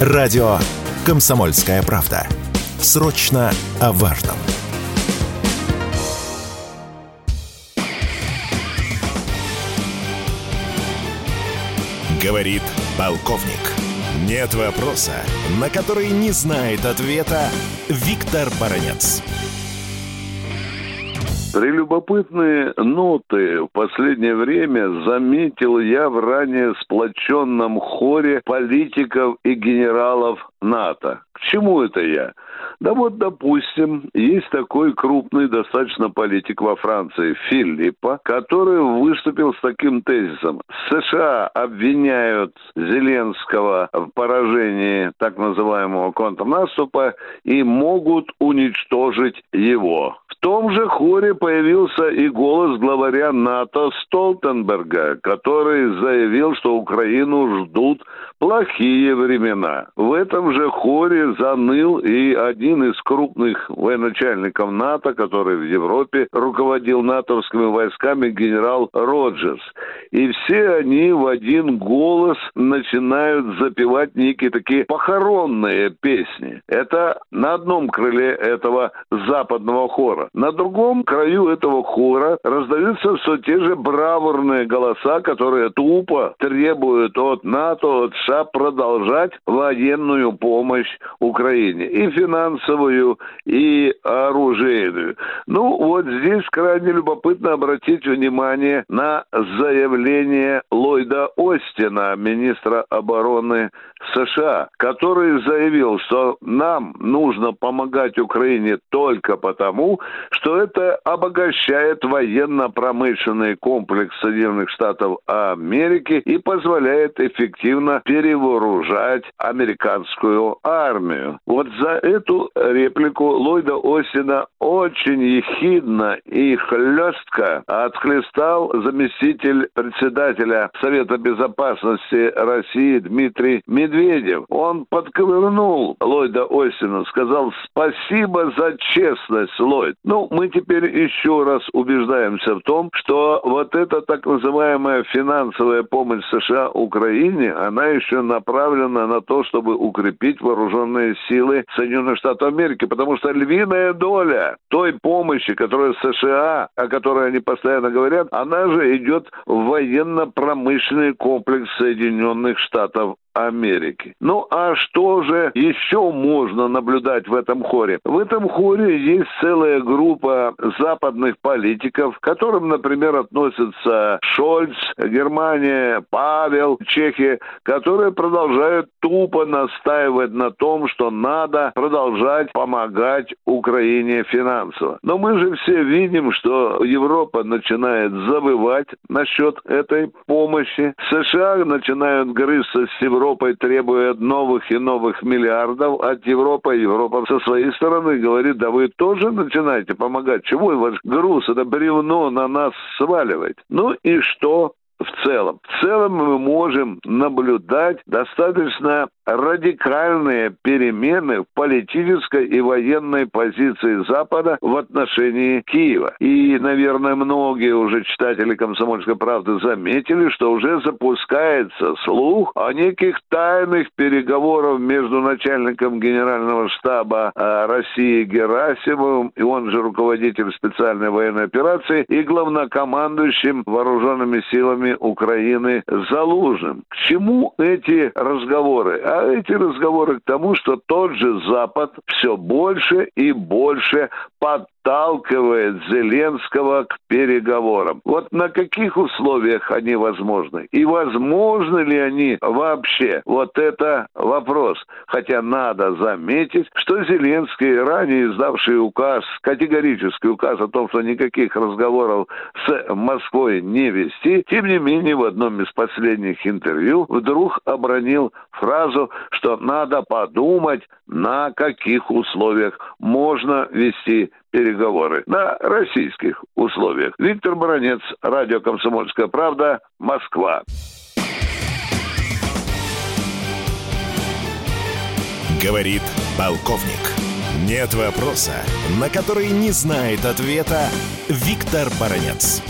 Радио «Комсомольская правда». Срочно о важном. Говорит полковник. Нет вопроса, на который не знает ответа Виктор Баранец. Прелюбопытные ноты в последнее время заметил я в ранее сплоченном хоре политиков и генералов НАТО. К чему это я? Да вот, допустим, есть такой крупный достаточно политик во Франции, Филиппа, который выступил с таким тезисом. США обвиняют Зеленского в поражении так называемого контрнаступа и могут уничтожить его. Том же хоре появился и голос главаря НАТО Столтенберга, который заявил, что Украину ждут плохие времена. В этом же хоре заныл и один из крупных военачальников НАТО, который в Европе руководил натовскими войсками, генерал Роджерс. И все они в один голос начинают запевать некие такие похоронные песни. Это на одном крыле этого западного хора. На другом краю этого хора раздаются все те же бравурные голоса, которые тупо требуют от НАТО, от США продолжать военную помощь Украине. И финансовую, и оружейную. Ну, вот здесь крайне любопытно обратить внимание на заявление Ллойда Остина, министра обороны США, который заявил, что нам нужно помогать Украине только потому, что это обогащает военно-промышленный комплекс Соединенных Штатов Америки и позволяет эффективно перевооружать американскую армию. Вот за эту реплику Ллойда Осина очень ехидно и хлестко отхлестал заместитель председателя Совета Безопасности России Дмитрий Медведев. Он подковырнул Ллойда Осина, сказал спасибо за честность, Ллойд. Ну, мы теперь еще раз убеждаемся в том, что вот эта так называемая финансовая помощь США Украине, она еще направлена на то, чтобы укрепить вооруженные силы Соединенных Штатов Америки, потому что львиная доля той помощи, которая США, о которой они постоянно говорят, она же идет в военно-промышленный комплекс Соединенных Штатов Америки. Ну а что же еще можно наблюдать в этом хоре? В этом хоре есть целая группа западных политиков, к которым, например, относятся Шольц, Германия, Павел, Чехия, которые продолжают тупо настаивать на том, что надо продолжать помогать Украине финансово. Но мы же все видим, что Европа начинает забывать насчет этой помощи. США начинают грызться с Европой Европой требует новых и новых миллиардов от Европы. Европа со своей стороны говорит, да вы тоже начинаете помогать. Чего ваш груз, это бревно на нас сваливать? Ну и что? В целом. В целом мы можем наблюдать достаточно радикальные перемены в политической и военной позиции Запада в отношении Киева. И, наверное, многие уже читатели «Комсомольской правды» заметили, что уже запускается слух о неких тайных переговорах между начальником генерального штаба а, России Герасимовым, и он же руководитель специальной военной операции, и главнокомандующим вооруженными силами Украины Залужным. К чему эти разговоры? А эти разговоры к тому, что тот же Запад все больше и больше под подталкивает Зеленского к переговорам. Вот на каких условиях они возможны? И возможны ли они вообще? Вот это вопрос. Хотя надо заметить, что Зеленский, ранее издавший указ, категорический указ о том, что никаких разговоров с Москвой не вести, тем не менее в одном из последних интервью вдруг обронил фразу, что надо подумать, на каких условиях можно вести переговоры на российских условиях. Виктор Баранец, радио «Комсомольская правда», Москва. Говорит полковник. Нет вопроса, на который не знает ответа Виктор Баранец.